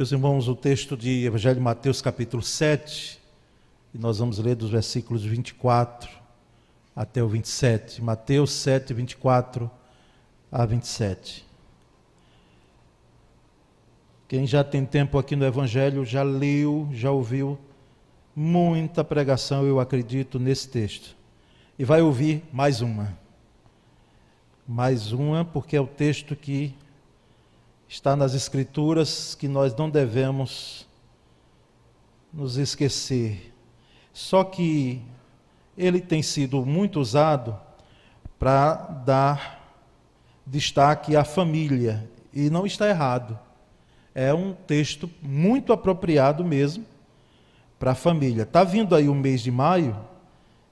Meus irmãos, o texto de Evangelho de Mateus, capítulo 7, e nós vamos ler dos versículos 24 até o 27. Mateus 7, 24 a 27. Quem já tem tempo aqui no Evangelho já leu, já ouviu muita pregação, eu acredito, nesse texto. E vai ouvir mais uma. Mais uma, porque é o texto que está nas Escrituras que nós não devemos nos esquecer. Só que ele tem sido muito usado para dar destaque à família, e não está errado. É um texto muito apropriado mesmo para a família. Está vindo aí o mês de maio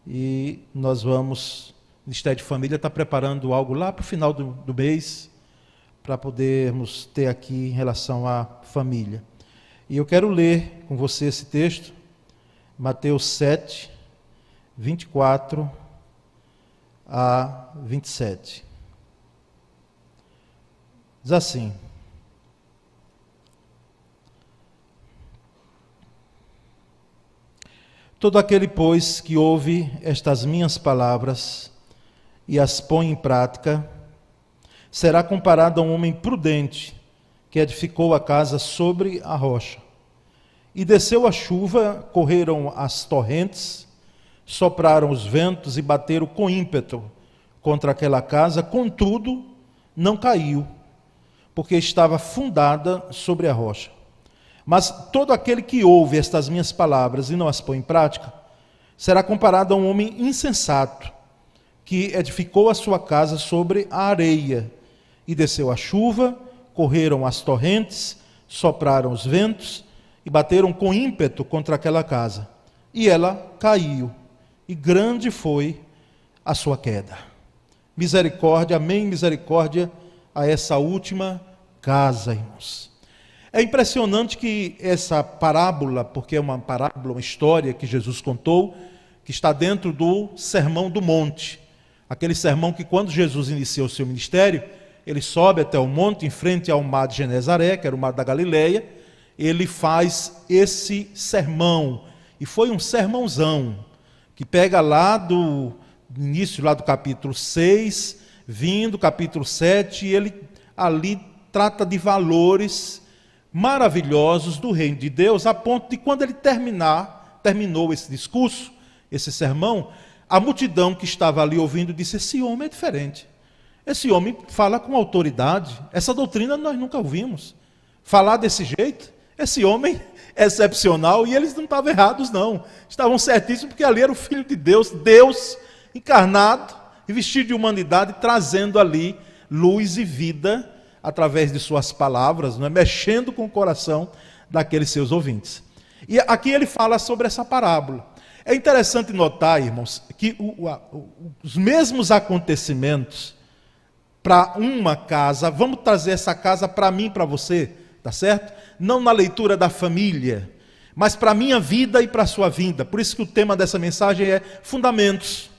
e nós vamos, o Ministério de Família está preparando algo lá para o final do, do mês para podermos ter aqui em relação à família. E eu quero ler com você esse texto, Mateus 7, 24 a 27. Diz assim: Todo aquele, pois, que ouve estas minhas palavras e as põe em prática, será comparado a um homem prudente que edificou a casa sobre a rocha. E desceu a chuva, correram as torrentes, sopraram os ventos e bateram com ímpeto contra aquela casa, contudo, não caiu, porque estava fundada sobre a rocha. Mas todo aquele que ouve estas minhas palavras e não as põe em prática, será comparado a um homem insensato, que edificou a sua casa sobre a areia e desceu a chuva, correram as torrentes, sopraram os ventos e bateram com ímpeto contra aquela casa. E ela caiu, e grande foi a sua queda. Misericórdia, amém, misericórdia a essa última casa, irmãos. É impressionante que essa parábola, porque é uma parábola, uma história que Jesus contou, que está dentro do Sermão do Monte. Aquele sermão que, quando Jesus iniciou o seu ministério, ele sobe até o monte em frente ao mar de Genezaré, que era o mar da Galileia, ele faz esse sermão, e foi um sermãozão, que pega lá do início lá do capítulo 6, vindo capítulo 7, e ele ali trata de valores maravilhosos do reino de Deus, a ponto de quando ele terminar, terminou esse discurso, esse sermão, a multidão que estava ali ouvindo disse: Esse homem é diferente. Esse homem fala com autoridade. Essa doutrina nós nunca ouvimos. Falar desse jeito, esse homem é excepcional e eles não estavam errados, não. Estavam certíssimos, porque ali era o Filho de Deus, Deus encarnado e vestido de humanidade, trazendo ali luz e vida através de suas palavras, não é? mexendo com o coração daqueles seus ouvintes. E aqui ele fala sobre essa parábola. É interessante notar, irmãos, que o, os mesmos acontecimentos para uma casa, vamos trazer essa casa para mim, para você, tá certo? Não na leitura da família, mas para a minha vida e para a sua vida. Por isso que o tema dessa mensagem é fundamentos.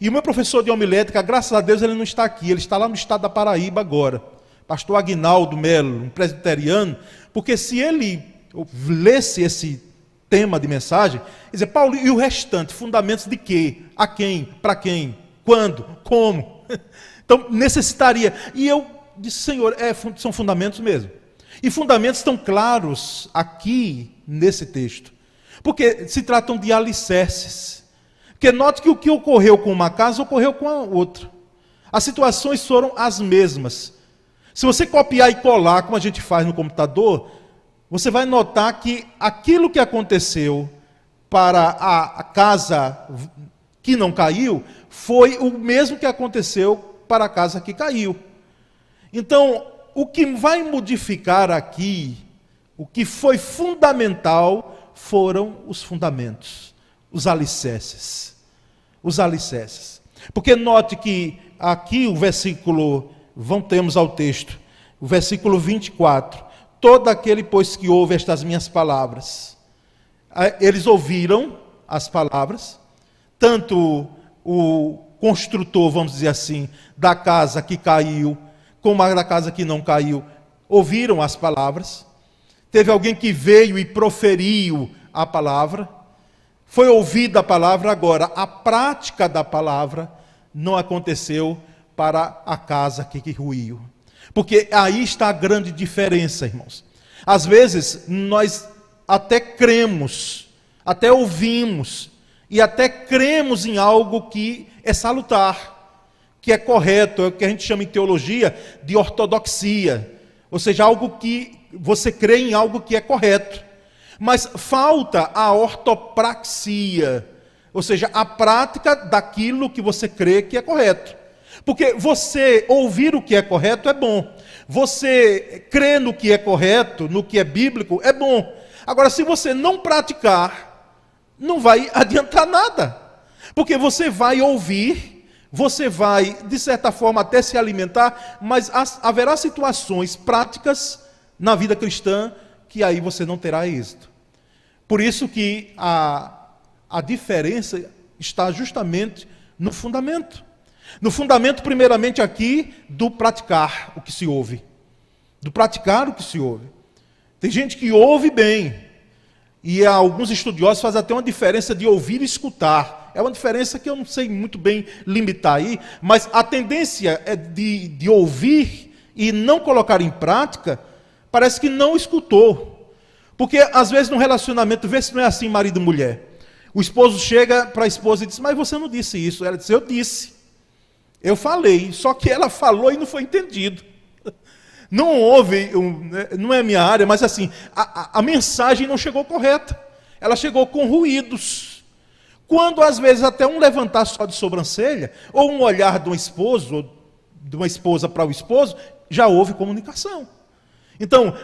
E o meu professor de homilética, graças a Deus, ele não está aqui, ele está lá no estado da Paraíba agora. Pastor Agnaldo Melo, um presbiteriano, porque se ele lesse esse tema de mensagem, dizia, Paulo, e o restante? Fundamentos de quê? A quem? Para quem? Quando? Como? Então, necessitaria. E eu disse, Senhor, é, são fundamentos mesmo. E fundamentos estão claros aqui nesse texto. Porque se tratam de alicerces. Porque note que o que ocorreu com uma casa ocorreu com a outra. As situações foram as mesmas. Se você copiar e colar, como a gente faz no computador, você vai notar que aquilo que aconteceu para a, a casa que não caiu foi o mesmo que aconteceu para a casa que caiu. Então, o que vai modificar aqui, o que foi fundamental, foram os fundamentos, os alicerces. Os alicerces. Porque note que aqui o versículo, voltemos ao texto, o versículo 24. Todo aquele, pois, que ouve estas minhas palavras, eles ouviram as palavras, tanto o construtor, vamos dizer assim, da casa que caiu, como a da casa que não caiu, ouviram as palavras. teve alguém que veio e proferiu a palavra, foi ouvida a palavra, agora a prática da palavra não aconteceu para a casa que ruiu. Porque aí está a grande diferença, irmãos. Às vezes nós até cremos, até ouvimos e até cremos em algo que é salutar, que é correto, é o que a gente chama em teologia de ortodoxia, ou seja, algo que você crê em algo que é correto. Mas falta a ortopraxia, ou seja, a prática daquilo que você crê que é correto. Porque você ouvir o que é correto é bom. Você crer no que é correto, no que é bíblico, é bom. Agora, se você não praticar, não vai adiantar nada. Porque você vai ouvir, você vai, de certa forma, até se alimentar, mas haverá situações práticas na vida cristã que aí você não terá êxito. Por isso que a, a diferença está justamente no fundamento. No fundamento, primeiramente, aqui, do praticar o que se ouve. Do praticar o que se ouve. Tem gente que ouve bem. E alguns estudiosos fazem até uma diferença de ouvir e escutar. É uma diferença que eu não sei muito bem limitar aí, mas a tendência é de, de ouvir e não colocar em prática, parece que não escutou. Porque às vezes no relacionamento, vê se não é assim marido e mulher. O esposo chega para a esposa e diz: Mas você não disse isso. Ela diz: Eu disse. Eu falei, só que ela falou e não foi entendido. Não houve, né, não é minha área, mas assim, a, a, a mensagem não chegou correta. Ela chegou com ruídos. Quando às vezes até um levantar só de sobrancelha, ou um olhar de um esposo, ou de uma esposa para o esposo, já houve comunicação. Então,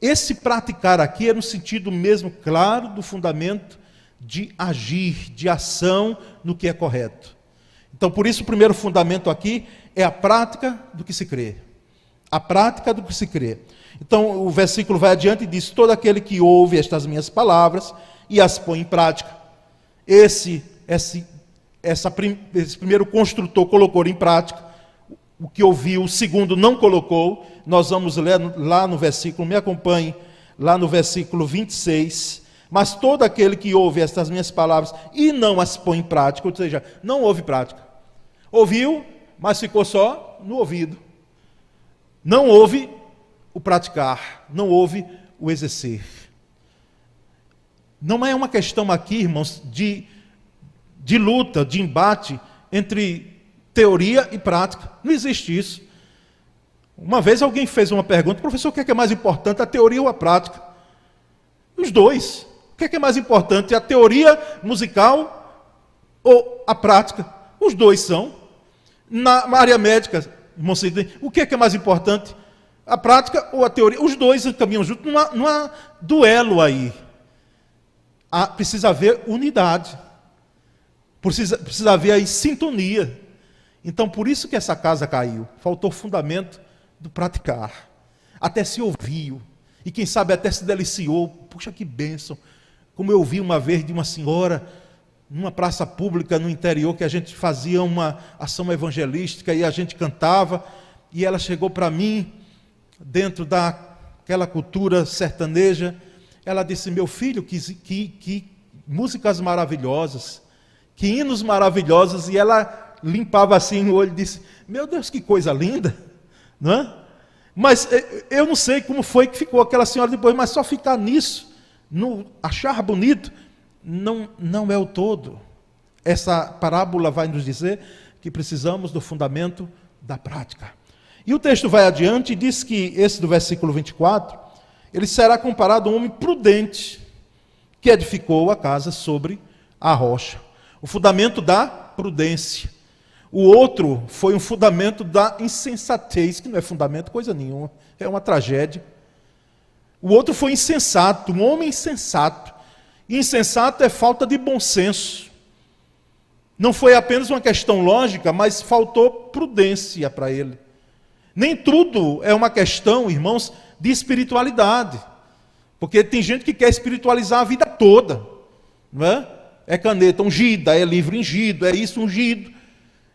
esse praticar aqui é no sentido mesmo claro do fundamento de agir, de ação no que é correto. Então, por isso, o primeiro fundamento aqui é a prática do que se crê. A prática do que se crê. Então, o versículo vai adiante e diz: Todo aquele que ouve estas minhas palavras e as põe em prática. Esse, esse, essa, esse primeiro construtor colocou em prática o que ouviu, o segundo não colocou. Nós vamos ler lá no versículo, me acompanhe, lá no versículo 26. Mas todo aquele que ouve estas minhas palavras e não as põe em prática, ou seja, não ouve prática, Ouviu, mas ficou só no ouvido. Não houve o praticar, não houve o exercer. Não é uma questão aqui, irmãos, de, de luta, de embate entre teoria e prática. Não existe isso. Uma vez alguém fez uma pergunta, professor, o que é, que é mais importante, a teoria ou a prática? Os dois. O que é, que é mais importante, a teoria musical ou a prática? Os dois são. Na área médica, irmão o que é, que é mais importante? A prática ou a teoria? Os dois caminham juntos, não há, não há duelo aí. Há, precisa haver unidade. Precisa, precisa haver aí sintonia. Então, por isso que essa casa caiu. Faltou fundamento do praticar. Até se ouviu. E quem sabe até se deliciou. Puxa, que bênção. Como eu ouvi uma vez de uma senhora numa praça pública no interior que a gente fazia uma ação evangelística e a gente cantava, e ela chegou para mim, dentro daquela cultura sertaneja, ela disse: Meu filho, que, que, que músicas maravilhosas, que hinos maravilhosos, e ela limpava assim o olho e disse: Meu Deus, que coisa linda, não é? Mas eh, eu não sei como foi que ficou aquela senhora depois, mas só ficar nisso, no achar bonito, não, não é o todo. Essa parábola vai nos dizer que precisamos do fundamento da prática. E o texto vai adiante e diz que, esse do versículo 24, ele será comparado a um homem prudente que edificou a casa sobre a rocha. O fundamento da prudência. O outro foi um fundamento da insensatez, que não é fundamento coisa nenhuma, é uma tragédia. O outro foi insensato, um homem insensato, Insensato é falta de bom senso. Não foi apenas uma questão lógica, mas faltou prudência para ele. Nem tudo é uma questão, irmãos, de espiritualidade. Porque tem gente que quer espiritualizar a vida toda. Não é? é caneta ungida, é livro ungido, é isso ungido.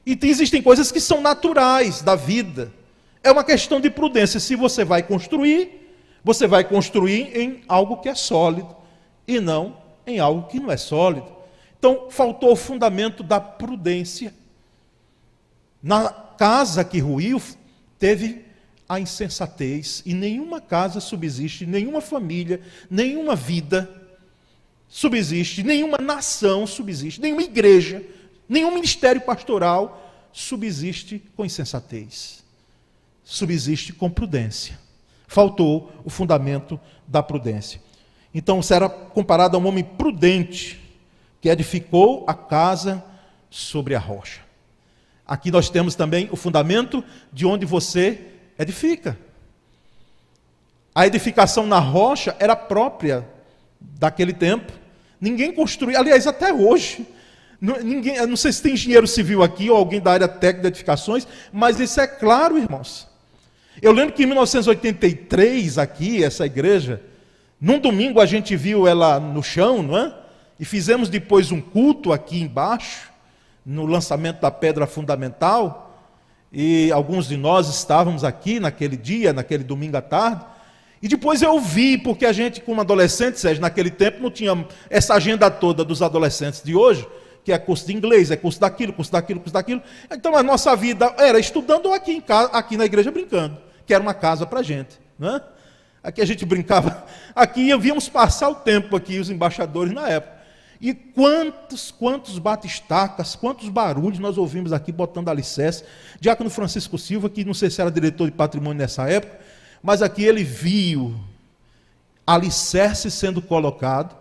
E existem coisas que são naturais da vida. É uma questão de prudência. Se você vai construir, Você vai construir em algo que é sólido e não em algo que não é sólido. Então, faltou o fundamento da prudência. Na casa que ruiu, teve a insensatez, e nenhuma casa subsiste, nenhuma família, nenhuma vida subsiste, nenhuma nação subsiste, nenhuma igreja, nenhum ministério pastoral subsiste com insensatez. Subsiste com prudência. Faltou o fundamento da prudência. Então, será comparado a um homem prudente que edificou a casa sobre a rocha. Aqui nós temos também o fundamento de onde você edifica. A edificação na rocha era própria daquele tempo. Ninguém construía, aliás, até hoje. Ninguém, não sei se tem engenheiro civil aqui ou alguém da área técnica de edificações, mas isso é claro, irmãos. Eu lembro que em 1983, aqui, essa igreja, num domingo a gente viu ela no chão, não é? E fizemos depois um culto aqui embaixo, no lançamento da pedra fundamental. E alguns de nós estávamos aqui naquele dia, naquele domingo à tarde. E depois eu vi, porque a gente, como adolescente, Sérgio, naquele tempo não tinha essa agenda toda dos adolescentes de hoje, que é curso de inglês, é curso daquilo, curso daquilo, curso daquilo. Então a nossa vida era estudando aqui, em casa, aqui na igreja brincando, que era uma casa para a gente. Não é? Aqui a gente brincava, aqui íamos passar o tempo aqui, os embaixadores na época. E quantos, quantos batistacas, quantos barulhos nós ouvimos aqui botando alicerce. Diácono Francisco Silva, que não sei se era diretor de patrimônio nessa época, mas aqui ele viu alicerce sendo colocado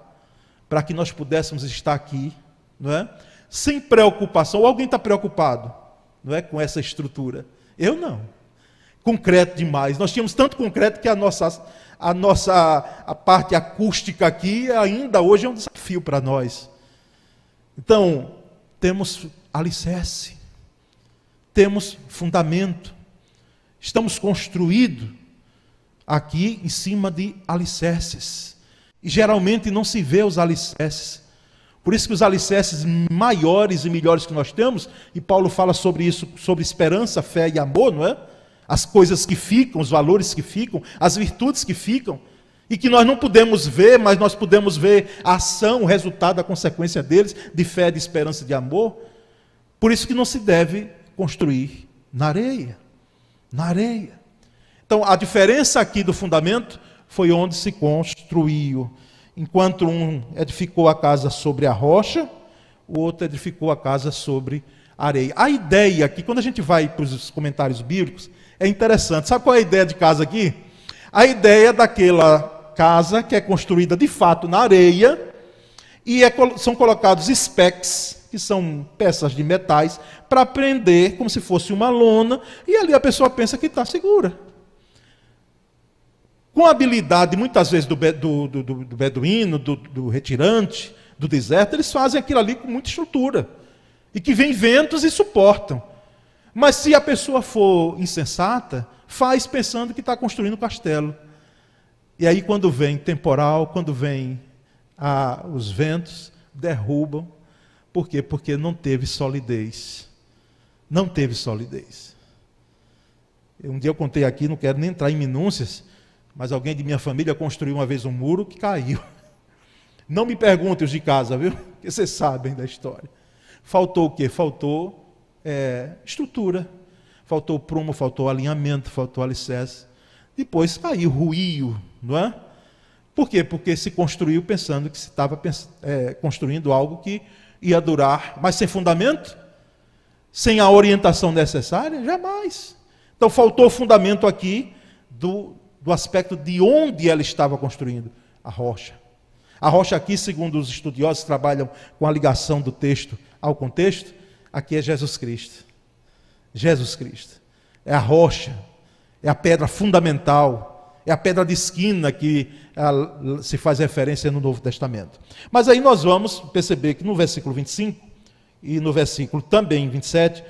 para que nós pudéssemos estar aqui, não é? Sem preocupação. Ou alguém está preocupado, não é, com essa estrutura? Eu não. Concreto demais. Nós tínhamos tanto concreto que a nossa a nossa a parte acústica aqui ainda hoje é um desafio para nós. Então, temos alicerce, temos fundamento, estamos construídos aqui em cima de alicerces. E geralmente não se vê os alicerces. Por isso que os alicerces maiores e melhores que nós temos, e Paulo fala sobre isso, sobre esperança, fé e amor, não é? As coisas que ficam, os valores que ficam, as virtudes que ficam, e que nós não podemos ver, mas nós podemos ver a ação, o resultado, a consequência deles, de fé, de esperança, de amor. Por isso que não se deve construir na areia. Na areia. Então, a diferença aqui do fundamento foi onde se construiu. Enquanto um edificou a casa sobre a rocha, o outro edificou a casa sobre a areia. A ideia aqui, quando a gente vai para os comentários bíblicos, é interessante. Sabe qual é a ideia de casa aqui? A ideia daquela casa que é construída de fato na areia e é, são colocados specs, que são peças de metais, para prender como se fosse uma lona, e ali a pessoa pensa que está segura com a habilidade, muitas vezes, do, do, do, do beduíno, do, do, retirante, do deserto, eles fazem aquilo ali com muita estrutura. E que vem ventos e suportam. Mas se a pessoa for insensata, faz pensando que está construindo um castelo. E aí, quando vem temporal, quando vem ah, os ventos, derrubam. Por quê? Porque não teve solidez. Não teve solidez. Um dia eu contei aqui, não quero nem entrar em minúcias, mas alguém de minha família construiu uma vez um muro que caiu. Não me perguntem os de casa, viu? Porque vocês sabem da história. Faltou o quê? Faltou é, estrutura. Faltou prumo, faltou alinhamento, faltou alicerce. Depois caiu, ruiu, não é? Por quê? Porque se construiu pensando que se estava é, construindo algo que ia durar, mas sem fundamento, sem a orientação necessária, jamais. Então faltou fundamento aqui do, do aspecto de onde ela estava construindo a rocha. A rocha aqui, segundo os estudiosos que trabalham com a ligação do texto ao contexto, aqui é Jesus Cristo. Jesus Cristo. É a rocha, é a pedra fundamental, é a pedra de esquina que se faz referência no Novo Testamento. Mas aí nós vamos perceber que no versículo 25 e no versículo também 27,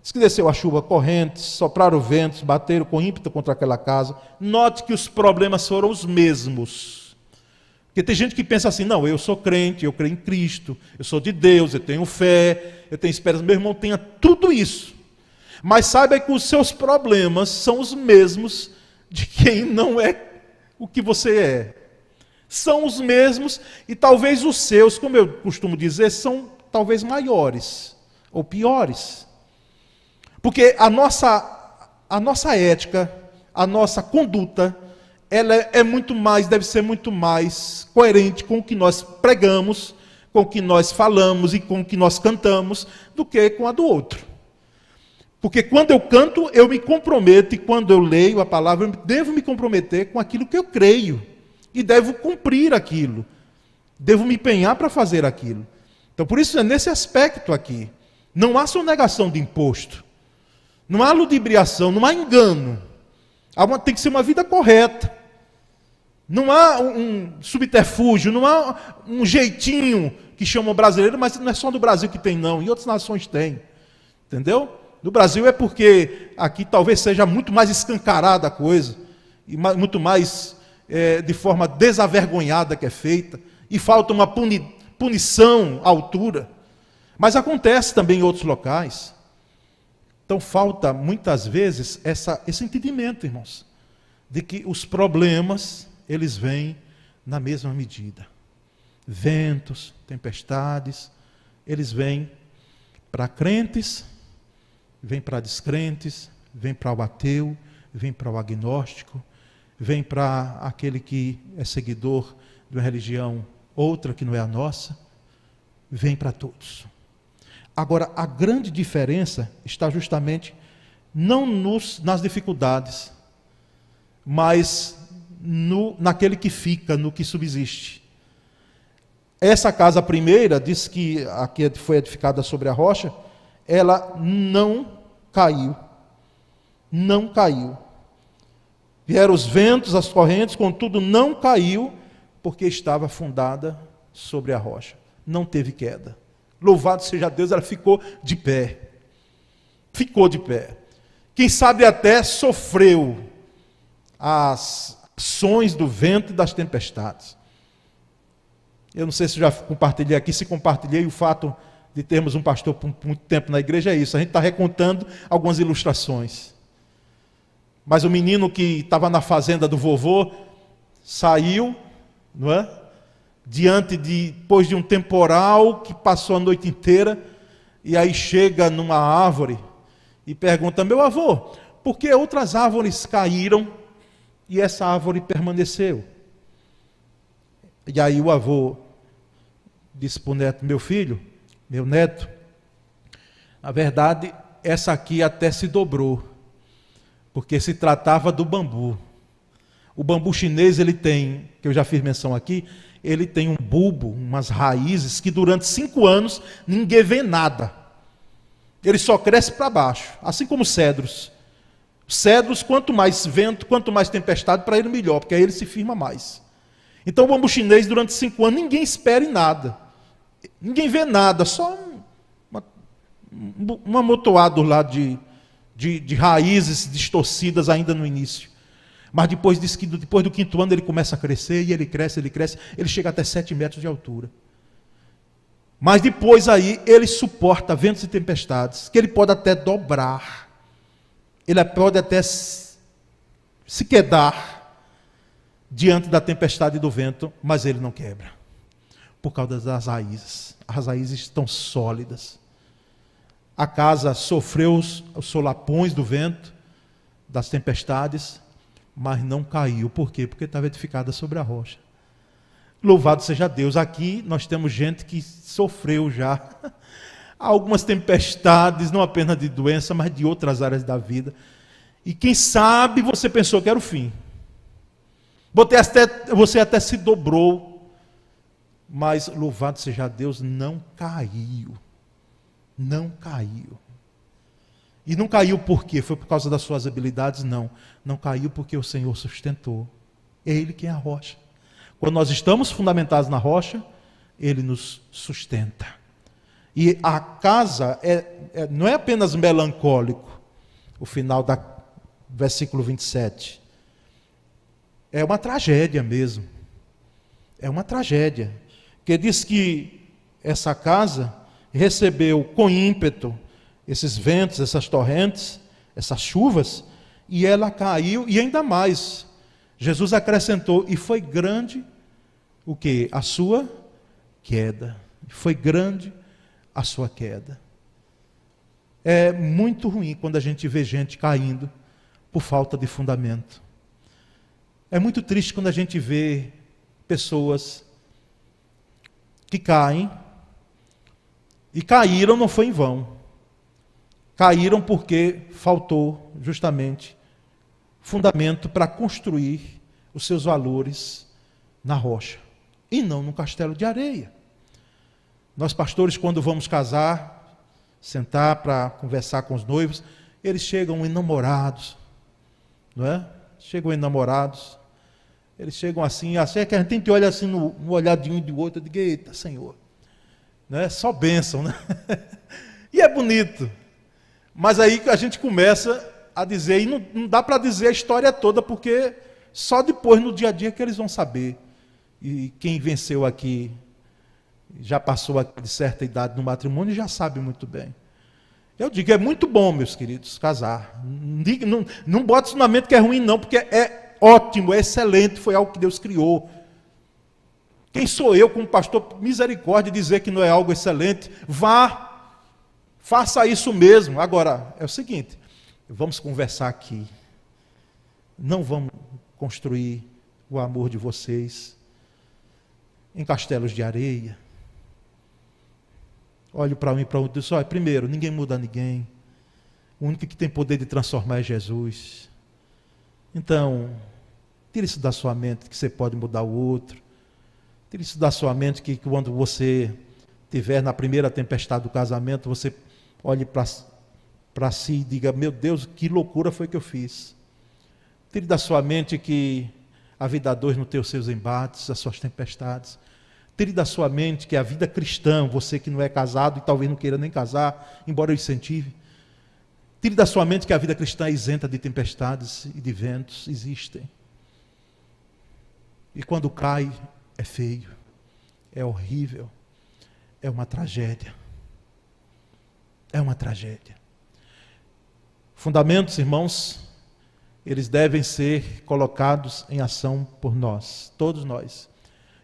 Diz que desceu a chuva corrente, sopraram ventos, bateram com ímpeto contra aquela casa. Note que os problemas foram os mesmos. Porque tem gente que pensa assim: não, eu sou crente, eu creio em Cristo, eu sou de Deus, eu tenho fé, eu tenho esperança. Meu irmão tenha tudo isso. Mas saiba que os seus problemas são os mesmos de quem não é o que você é. São os mesmos e talvez os seus, como eu costumo dizer, são talvez maiores ou piores. Porque a nossa, a nossa ética, a nossa conduta, ela é muito mais, deve ser muito mais coerente com o que nós pregamos, com o que nós falamos e com o que nós cantamos, do que com a do outro. Porque quando eu canto, eu me comprometo, e quando eu leio a palavra, eu devo me comprometer com aquilo que eu creio. E devo cumprir aquilo. Devo me empenhar para fazer aquilo. Então, por isso, é nesse aspecto aqui. Não há sonegação de imposto. Não há ludibriação, não há engano. Tem que ser uma vida correta. Não há um subterfúgio, não há um jeitinho que chama brasileiro, mas não é só do Brasil que tem, não. Em outras nações tem. Entendeu? No Brasil é porque aqui talvez seja muito mais escancarada a coisa, e muito mais é, de forma desavergonhada que é feita, e falta uma puni, punição à altura. Mas acontece também em outros locais. Então falta muitas vezes essa, esse entendimento, irmãos, de que os problemas eles vêm na mesma medida. Ventos, tempestades, eles vêm para crentes, vêm para descrentes, vêm para o ateu, vêm para o agnóstico, vêm para aquele que é seguidor de uma religião outra que não é a nossa, vem para todos. Agora, a grande diferença está justamente não nos, nas dificuldades, mas no, naquele que fica, no que subsiste. Essa casa primeira, diz que aqui foi edificada sobre a rocha, ela não caiu. Não caiu. Vieram os ventos, as correntes, contudo não caiu, porque estava fundada sobre a rocha. Não teve queda. Louvado seja Deus, ela ficou de pé. Ficou de pé. Quem sabe até sofreu as ações do vento e das tempestades. Eu não sei se já compartilhei aqui, se compartilhei o fato de termos um pastor por muito tempo na igreja, é isso. A gente está recontando algumas ilustrações. Mas o menino que estava na fazenda do vovô saiu, não é? diante de depois de um temporal que passou a noite inteira e aí chega numa árvore e pergunta: "Meu avô, por que outras árvores caíram e essa árvore permaneceu?" E aí o avô disse para o neto: "Meu filho, meu neto, na verdade, essa aqui até se dobrou, porque se tratava do bambu. O bambu chinês ele tem, que eu já fiz menção aqui, ele tem um bulbo, umas raízes que durante cinco anos ninguém vê nada. Ele só cresce para baixo, assim como cedros. Cedros, quanto mais vento, quanto mais tempestade, para ele melhor, porque aí ele se firma mais. Então o bambu chinês, durante cinco anos, ninguém espera em nada. Ninguém vê nada, só uma, um amontoado lá de, de, de raízes distorcidas ainda no início. Mas depois, diz que depois do quinto ano ele começa a crescer, e ele cresce, ele cresce, ele chega até sete metros de altura. Mas depois aí ele suporta ventos e tempestades, que ele pode até dobrar, ele pode até se quedar diante da tempestade e do vento, mas ele não quebra, por causa das raízes. As raízes estão sólidas. A casa sofreu os solapões do vento, das tempestades, mas não caiu. Por quê? Porque estava edificada sobre a rocha. Louvado seja Deus. Aqui nós temos gente que sofreu já algumas tempestades, não apenas de doença, mas de outras áreas da vida. E quem sabe você pensou que era o fim. Você até se dobrou, mas louvado seja Deus, não caiu. Não caiu. E não caiu por quê? Foi por causa das suas habilidades? Não. Não caiu porque o Senhor sustentou. É Ele quem é a rocha. Quando nós estamos fundamentados na rocha, Ele nos sustenta. E a casa é, é, não é apenas melancólico, o final do versículo 27. É uma tragédia mesmo. É uma tragédia. Que diz que essa casa recebeu com ímpeto esses ventos, essas torrentes, essas chuvas, e ela caiu, e ainda mais, Jesus acrescentou: E foi grande o que? A sua queda. Foi grande a sua queda. É muito ruim quando a gente vê gente caindo por falta de fundamento. É muito triste quando a gente vê pessoas que caem e caíram não foi em vão. Caíram porque faltou justamente fundamento para construir os seus valores na rocha e não no castelo de areia. Nós pastores quando vamos casar, sentar para conversar com os noivos, eles chegam enamorados, não é? Chegam enamorados, eles chegam assim, assim é que a gente olha assim no, no olhadinho de outro, eu digo, eita, Senhor, né? Só bênção, né? e é bonito. Mas aí a gente começa a dizer, e não, não dá para dizer a história toda, porque só depois, no dia a dia, que eles vão saber. E quem venceu aqui, já passou de certa idade no matrimônio, já sabe muito bem. Eu digo, é muito bom, meus queridos, casar. Não, não bota isso na mente que é ruim, não, porque é ótimo, é excelente, foi algo que Deus criou. Quem sou eu, como pastor, misericórdia, dizer que não é algo excelente? Vá, faça isso mesmo. Agora, é o seguinte: vamos conversar aqui. Não vamos construir o amor de vocês em castelos de areia. Olho para um e para outro e digo: olha, primeiro, ninguém muda ninguém. O único que tem poder de transformar é Jesus. Então, tire isso da sua mente que você pode mudar o outro. Tire isso da sua mente que quando você tiver na primeira tempestade do casamento, você olhe para si e diga: Meu Deus, que loucura foi que eu fiz. Tire da sua mente que a vida a dois não tem os seus embates, as suas tempestades. Tire da sua mente que a vida cristã, você que não é casado e talvez não queira nem casar, embora eu incentive. Tire da sua mente que a vida cristã é isenta de tempestades e de ventos, existem. E quando cai, é feio, é horrível, é uma tragédia. É uma tragédia. Fundamentos, irmãos, eles devem ser colocados em ação por nós, todos nós.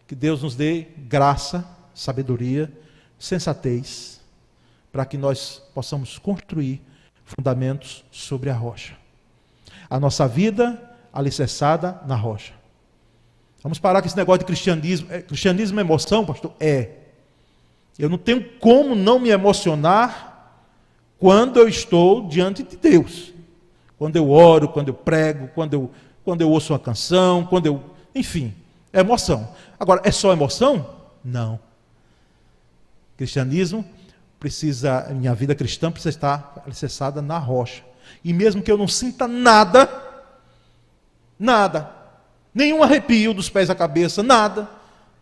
Que Deus nos dê graça, sabedoria, sensatez, para que nós possamos construir fundamentos sobre a rocha. A nossa vida alicerçada na rocha. Vamos parar com esse negócio de cristianismo. É, cristianismo é emoção, pastor? É. Eu não tenho como não me emocionar quando eu estou diante de Deus. Quando eu oro, quando eu prego, quando eu, quando eu ouço uma canção, quando eu. Enfim, é emoção. Agora, é só emoção? Não. Cristianismo precisa, minha vida cristã precisa estar alicerçada na rocha. E mesmo que eu não sinta nada, nada, nenhum arrepio dos pés à cabeça, nada.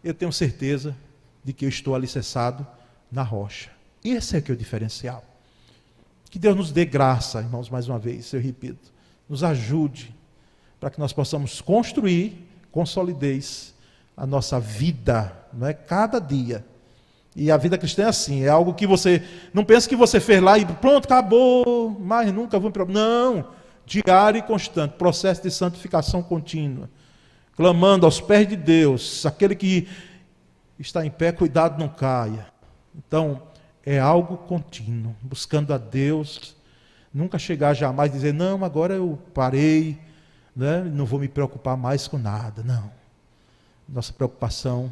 Eu tenho certeza de que eu estou alicerçado na rocha. Esse é que é o diferencial. Que Deus nos dê graça, irmãos, mais uma vez, eu repito, nos ajude para que nós possamos construir com solidez a nossa vida, não é cada dia. E a vida cristã é assim, é algo que você não pensa que você fez lá e pronto, acabou, mais nunca vou para não, diário e constante, processo de santificação contínua clamando aos pés de Deus, aquele que está em pé, cuidado não caia. Então, é algo contínuo, buscando a Deus, nunca chegar jamais dizer, não, agora eu parei, né? não vou me preocupar mais com nada. Não. Nossa preocupação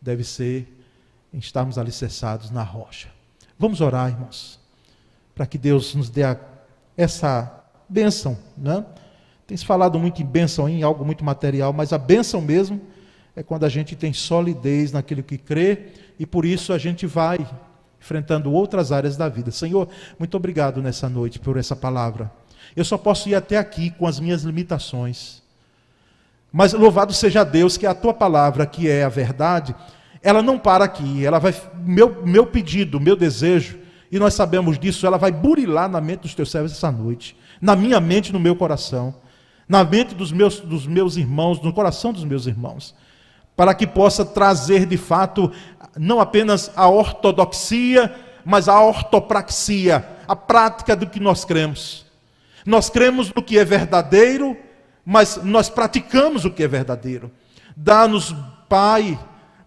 deve ser em estarmos alicerçados na rocha. Vamos orar, irmãos, para que Deus nos dê a, essa bênção, né? Tem se falado muito em bênção, em algo muito material, mas a bênção mesmo é quando a gente tem solidez naquilo que crê e por isso a gente vai enfrentando outras áreas da vida. Senhor, muito obrigado nessa noite por essa palavra. Eu só posso ir até aqui com as minhas limitações. Mas louvado seja Deus que a tua palavra, que é a verdade, ela não para aqui, ela vai meu meu pedido, meu desejo, e nós sabemos disso, ela vai burilar na mente dos teus servos essa noite, na minha mente, no meu coração na mente dos meus, dos meus irmãos, no coração dos meus irmãos, para que possa trazer de fato não apenas a ortodoxia, mas a ortopraxia, a prática do que nós cremos. Nós cremos no que é verdadeiro, mas nós praticamos o que é verdadeiro. Dá-nos, Pai,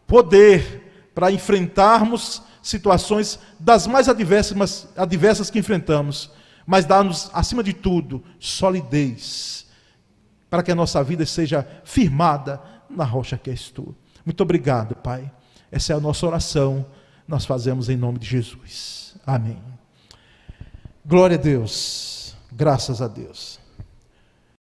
poder para enfrentarmos situações das mais adversas, adversas que enfrentamos, mas dá-nos, acima de tudo, solidez, para que a nossa vida seja firmada na rocha que és tu. Muito obrigado, Pai. Essa é a nossa oração, nós fazemos em nome de Jesus. Amém. Glória a Deus, graças a Deus.